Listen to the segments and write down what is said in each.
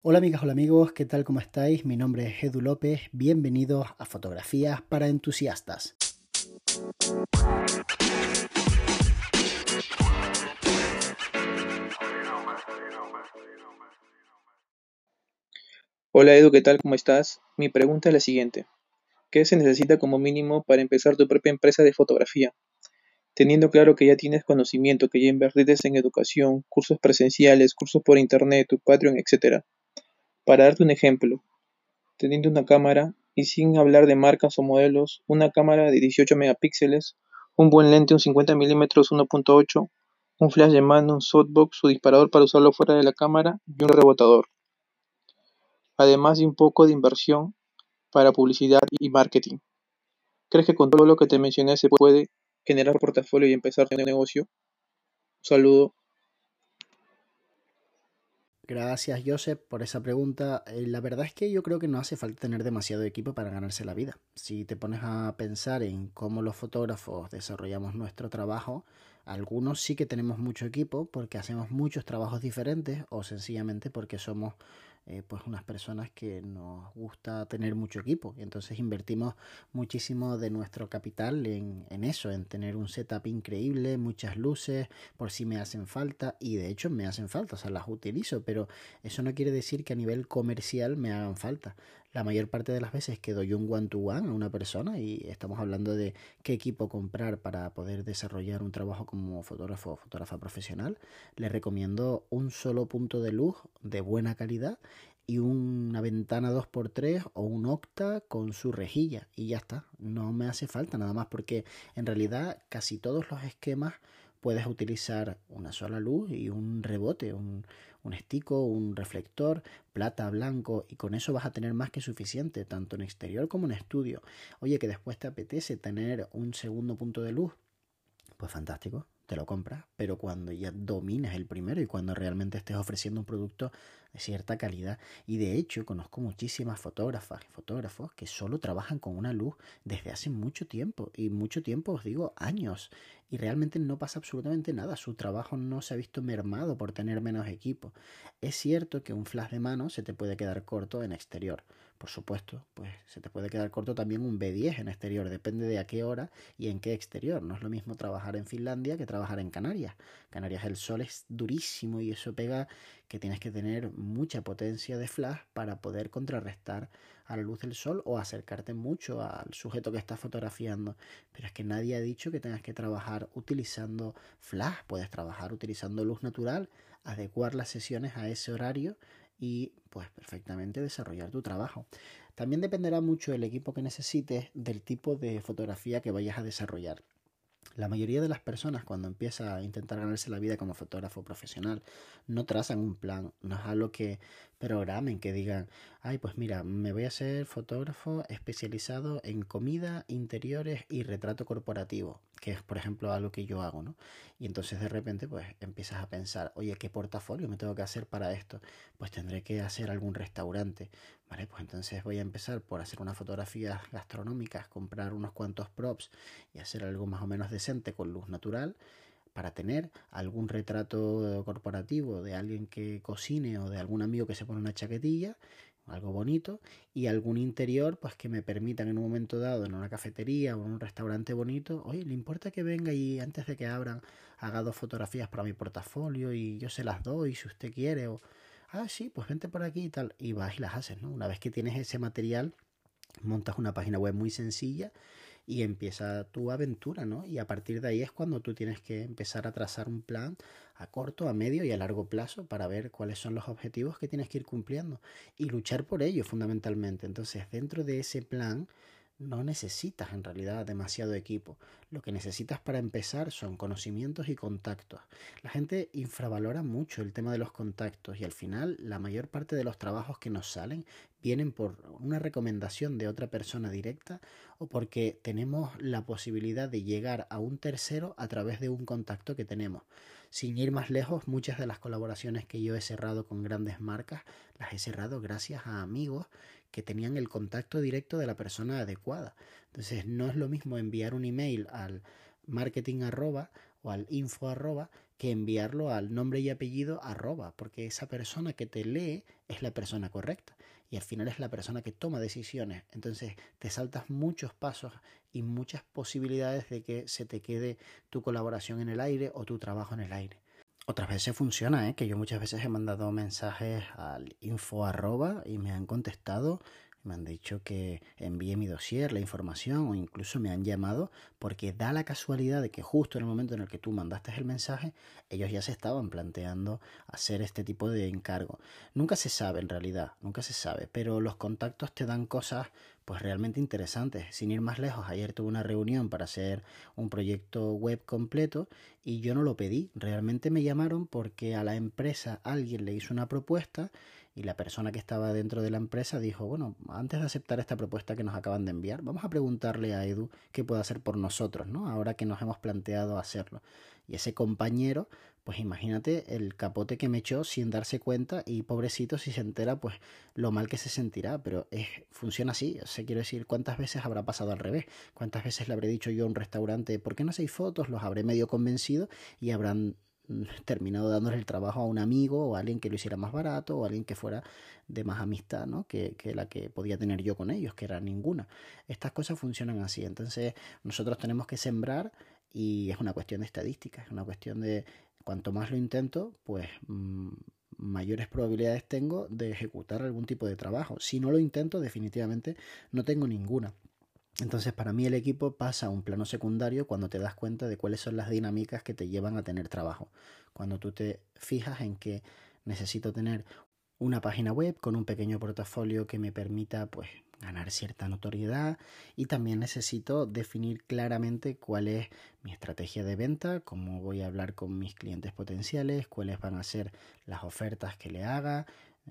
Hola amigas, hola amigos, ¿qué tal? ¿Cómo estáis? Mi nombre es Edu López, bienvenidos a Fotografías para Entusiastas. Hola Edu, ¿qué tal? ¿Cómo estás? Mi pregunta es la siguiente. ¿Qué se necesita como mínimo para empezar tu propia empresa de fotografía? Teniendo claro que ya tienes conocimiento, que ya invertiste en educación, cursos presenciales, cursos por internet, tu Patreon, etc. Para darte un ejemplo, teniendo una cámara y sin hablar de marcas o modelos, una cámara de 18 megapíxeles, un buen lente un 50 mm 1.8, un flash de mano, un softbox, su disparador para usarlo fuera de la cámara y un rebotador. Además de un poco de inversión para publicidad y marketing. ¿Crees que con todo lo que te mencioné se puede generar portafolio y empezar tu negocio? Un saludo. Gracias, Joseph, por esa pregunta. Eh, la verdad es que yo creo que no hace falta tener demasiado equipo para ganarse la vida. Si te pones a pensar en cómo los fotógrafos desarrollamos nuestro trabajo, algunos sí que tenemos mucho equipo porque hacemos muchos trabajos diferentes o sencillamente porque somos eh, pues unas personas que nos gusta tener mucho equipo y entonces invertimos muchísimo de nuestro capital en, en, eso, en tener un setup increíble, muchas luces, por si me hacen falta y de hecho me hacen falta, o sea, las utilizo, pero eso no quiere decir que a nivel comercial me hagan falta. La mayor parte de las veces que doy un one-to-one a una persona y estamos hablando de qué equipo comprar para poder desarrollar un trabajo como fotógrafo o fotógrafa profesional, le recomiendo un solo punto de luz de buena calidad y una ventana 2x3 o un octa con su rejilla y ya está. No me hace falta nada más porque en realidad casi todos los esquemas puedes utilizar una sola luz y un rebote, un, un estico, un reflector, plata, blanco, y con eso vas a tener más que suficiente, tanto en exterior como en estudio. Oye, que después te apetece tener un segundo punto de luz, pues fantástico, te lo compras, pero cuando ya domines el primero y cuando realmente estés ofreciendo un producto de cierta calidad. Y de hecho, conozco muchísimas fotógrafas y fotógrafos que solo trabajan con una luz desde hace mucho tiempo. Y mucho tiempo, os digo, años. Y realmente no pasa absolutamente nada. Su trabajo no se ha visto mermado por tener menos equipo. Es cierto que un flash de mano se te puede quedar corto en exterior por supuesto, pues se te puede quedar corto también un B10 en exterior, depende de a qué hora y en qué exterior. No es lo mismo trabajar en Finlandia que trabajar en Canarias. Canarias el sol es durísimo y eso pega que tienes que tener mucha potencia de flash para poder contrarrestar a la luz del sol o acercarte mucho al sujeto que estás fotografiando. Pero es que nadie ha dicho que tengas que trabajar utilizando flash, puedes trabajar utilizando luz natural, adecuar las sesiones a ese horario y pues perfectamente desarrollar tu trabajo. También dependerá mucho el equipo que necesites del tipo de fotografía que vayas a desarrollar. La mayoría de las personas cuando empieza a intentar ganarse la vida como fotógrafo profesional no trazan un plan, no es algo que programen, que digan, ay, pues mira, me voy a ser fotógrafo especializado en comida, interiores y retrato corporativo, que es, por ejemplo, algo que yo hago, ¿no? Y entonces de repente, pues empiezas a pensar, oye, ¿qué portafolio me tengo que hacer para esto? Pues tendré que hacer algún restaurante, ¿vale? Pues entonces voy a empezar por hacer unas fotografías gastronómicas, comprar unos cuantos props y hacer algo más o menos decente con luz natural para tener algún retrato corporativo de alguien que cocine o de algún amigo que se pone una chaquetilla, algo bonito, y algún interior pues que me permitan en un momento dado en una cafetería o en un restaurante bonito, oye, ¿le importa que venga y antes de que abran haga dos fotografías para mi portafolio y yo se las doy si usted quiere? O, ah, sí, pues vente por aquí y tal, y vas y las haces, ¿no? Una vez que tienes ese material, montas una página web muy sencilla y empieza tu aventura, ¿no? Y a partir de ahí es cuando tú tienes que empezar a trazar un plan a corto, a medio y a largo plazo para ver cuáles son los objetivos que tienes que ir cumpliendo y luchar por ello fundamentalmente. Entonces, dentro de ese plan, no necesitas en realidad demasiado equipo. Lo que necesitas para empezar son conocimientos y contactos. La gente infravalora mucho el tema de los contactos y al final la mayor parte de los trabajos que nos salen vienen por una recomendación de otra persona directa o porque tenemos la posibilidad de llegar a un tercero a través de un contacto que tenemos. Sin ir más lejos, muchas de las colaboraciones que yo he cerrado con grandes marcas las he cerrado gracias a amigos que tenían el contacto directo de la persona adecuada. Entonces no es lo mismo enviar un email al marketing arroba o al info arroba que enviarlo al nombre y apellido arroba, porque esa persona que te lee es la persona correcta y al final es la persona que toma decisiones. Entonces te saltas muchos pasos y muchas posibilidades de que se te quede tu colaboración en el aire o tu trabajo en el aire. Otras veces funciona, ¿eh? que yo muchas veces he mandado mensajes al info arroba y me han contestado me han dicho que envíe mi dossier, la información o incluso me han llamado porque da la casualidad de que justo en el momento en el que tú mandaste el mensaje, ellos ya se estaban planteando hacer este tipo de encargo. Nunca se sabe en realidad, nunca se sabe, pero los contactos te dan cosas pues realmente interesantes. Sin ir más lejos, ayer tuve una reunión para hacer un proyecto web completo y yo no lo pedí. Realmente me llamaron porque a la empresa alguien le hizo una propuesta y la persona que estaba dentro de la empresa dijo, bueno, antes de aceptar esta propuesta que nos acaban de enviar, vamos a preguntarle a Edu qué puede hacer por nosotros, ¿no? Ahora que nos hemos planteado hacerlo. Y ese compañero, pues imagínate el capote que me echó sin darse cuenta y pobrecito si se entera, pues lo mal que se sentirá, pero es, funciona así, o sea, quiero decir, ¿cuántas veces habrá pasado al revés? ¿Cuántas veces le habré dicho yo a un restaurante, ¿por qué no hacéis fotos? Los habré medio convencido y habrán terminado dándole el trabajo a un amigo o a alguien que lo hiciera más barato o a alguien que fuera de más amistad ¿no? que, la que podía tener yo con ellos, que era ninguna. Estas cosas funcionan así. Entonces nosotros tenemos que sembrar y es una cuestión de estadística, es una cuestión de cuanto más lo intento, pues mmm, mayores probabilidades tengo de ejecutar algún tipo de trabajo. Si no lo intento, definitivamente no tengo ninguna. Entonces, para mí el equipo pasa a un plano secundario cuando te das cuenta de cuáles son las dinámicas que te llevan a tener trabajo. Cuando tú te fijas en que necesito tener una página web con un pequeño portafolio que me permita pues ganar cierta notoriedad y también necesito definir claramente cuál es mi estrategia de venta, cómo voy a hablar con mis clientes potenciales, cuáles van a ser las ofertas que le haga,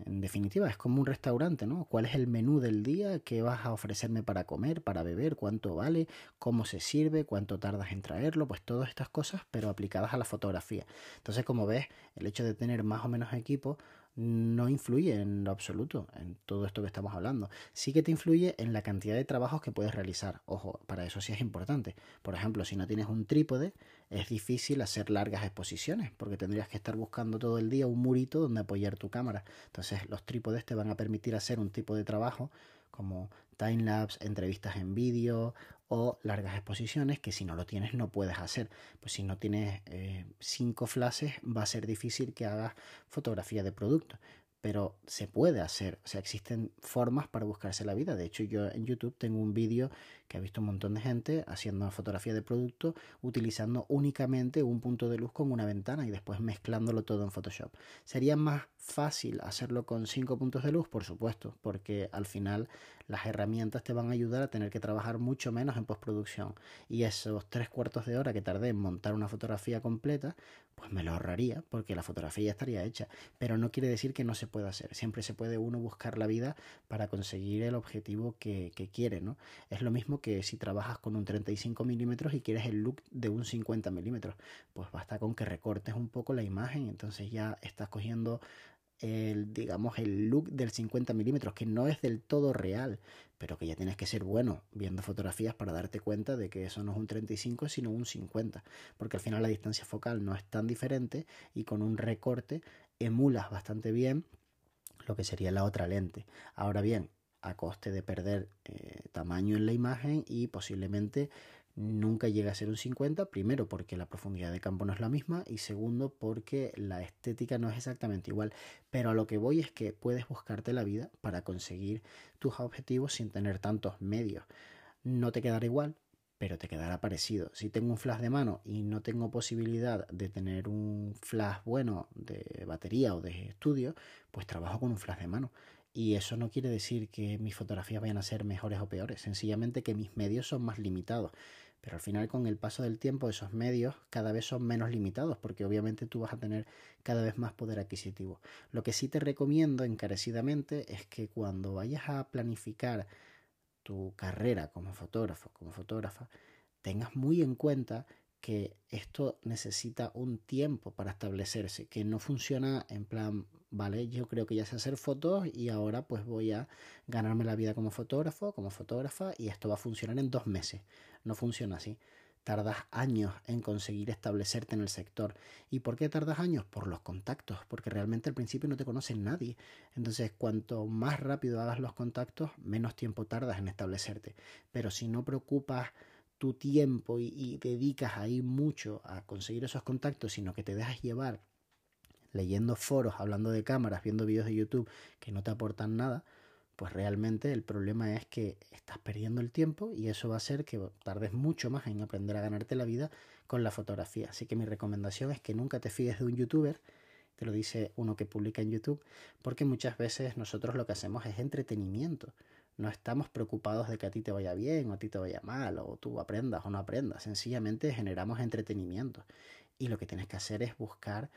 en definitiva, es como un restaurante, ¿no? ¿Cuál es el menú del día? ¿Qué vas a ofrecerme para comer, para beber? ¿Cuánto vale? ¿Cómo se sirve? ¿Cuánto tardas en traerlo? Pues todas estas cosas, pero aplicadas a la fotografía. Entonces, como ves, el hecho de tener más o menos equipo no influye en lo absoluto en todo esto que estamos hablando. Sí que te influye en la cantidad de trabajos que puedes realizar. Ojo, para eso sí es importante. Por ejemplo, si no tienes un trípode, es difícil hacer largas exposiciones porque tendrías que estar buscando todo el día un murito donde apoyar tu cámara. Entonces, los trípodes te van a permitir hacer un tipo de trabajo como timelapse, entrevistas en vídeo o largas exposiciones que si no lo tienes no puedes hacer. Pues si no tienes eh, cinco flashes va a ser difícil que hagas fotografía de producto. Pero se puede hacer, o sea, existen formas para buscarse la vida. De hecho, yo en YouTube tengo un vídeo que ha visto un montón de gente haciendo fotografía de producto utilizando únicamente un punto de luz con una ventana y después mezclándolo todo en Photoshop. Sería más fácil hacerlo con cinco puntos de luz, por supuesto, porque al final las herramientas te van a ayudar a tener que trabajar mucho menos en postproducción. Y esos tres cuartos de hora que tardé en montar una fotografía completa, pues me lo ahorraría porque la fotografía ya estaría hecha. Pero no quiere decir que no se pueda hacer. Siempre se puede uno buscar la vida para conseguir el objetivo que, que quiere, ¿no? Es lo mismo que si trabajas con un 35 milímetros y quieres el look de un 50 milímetros, pues basta con que recortes un poco la imagen, entonces ya estás cogiendo el, digamos, el look del 50 milímetros, que no es del todo real, pero que ya tienes que ser bueno viendo fotografías para darte cuenta de que eso no es un 35, sino un 50, porque al final la distancia focal no es tan diferente y con un recorte emulas bastante bien lo que sería la otra lente. Ahora bien, a coste de perder eh, tamaño en la imagen y posiblemente nunca llega a ser un 50, primero porque la profundidad de campo no es la misma y segundo porque la estética no es exactamente igual. Pero a lo que voy es que puedes buscarte la vida para conseguir tus objetivos sin tener tantos medios. No te quedará igual, pero te quedará parecido. Si tengo un flash de mano y no tengo posibilidad de tener un flash bueno de batería o de estudio, pues trabajo con un flash de mano. Y eso no quiere decir que mis fotografías vayan a ser mejores o peores, sencillamente que mis medios son más limitados. Pero al final con el paso del tiempo esos medios cada vez son menos limitados porque obviamente tú vas a tener cada vez más poder adquisitivo. Lo que sí te recomiendo encarecidamente es que cuando vayas a planificar tu carrera como fotógrafo, como fotógrafa, tengas muy en cuenta que esto necesita un tiempo para establecerse, que no funciona en plan, vale, yo creo que ya sé hacer fotos y ahora pues voy a ganarme la vida como fotógrafo, como fotógrafa y esto va a funcionar en dos meses. No funciona así. Tardas años en conseguir establecerte en el sector. ¿Y por qué tardas años? Por los contactos, porque realmente al principio no te conoce nadie. Entonces, cuanto más rápido hagas los contactos, menos tiempo tardas en establecerte. Pero si no preocupas tu tiempo y, dedicas ahí mucho a conseguir esos contactos, sino que te dejas llevar leyendo foros, hablando de cámaras, viendo vídeos de YouTube que no te aportan nada, pues realmente el problema es que estás perdiendo el tiempo y eso va a hacer que tardes mucho más en aprender a ganarte la vida con la fotografía. Así que mi recomendación es que nunca te fíes de un youtuber, te lo dice uno que publica en YouTube, porque muchas veces nosotros lo que hacemos es entretenimiento. No estamos preocupados de que a ti te vaya bien o a ti te vaya mal o tú aprendas o no aprendas. Sencillamente generamos entretenimiento. Y lo que tienes que hacer es buscar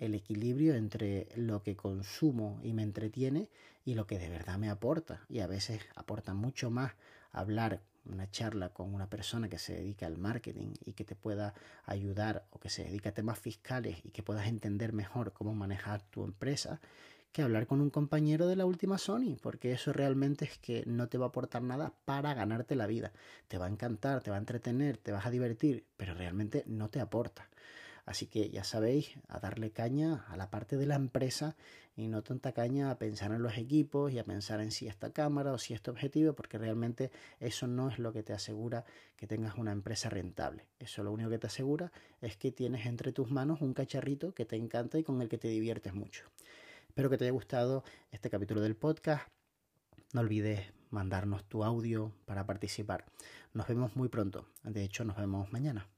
el equilibrio entre lo que consumo y me entretiene y lo que de verdad me aporta. Y a veces aporta mucho más hablar una charla con una persona que se dedica al marketing y que te pueda ayudar o que se dedica a temas fiscales y que puedas entender mejor cómo manejar tu empresa que hablar con un compañero de la última Sony, porque eso realmente es que no te va a aportar nada para ganarte la vida. Te va a encantar, te va a entretener, te vas a divertir, pero realmente no te aporta. Así que ya sabéis, a darle caña a la parte de la empresa y no tanta caña a pensar en los equipos y a pensar en si esta cámara o si este objetivo, porque realmente eso no es lo que te asegura que tengas una empresa rentable. Eso lo único que te asegura es que tienes entre tus manos un cacharrito que te encanta y con el que te diviertes mucho. Espero que te haya gustado este capítulo del podcast. No olvides mandarnos tu audio para participar. Nos vemos muy pronto. De hecho, nos vemos mañana.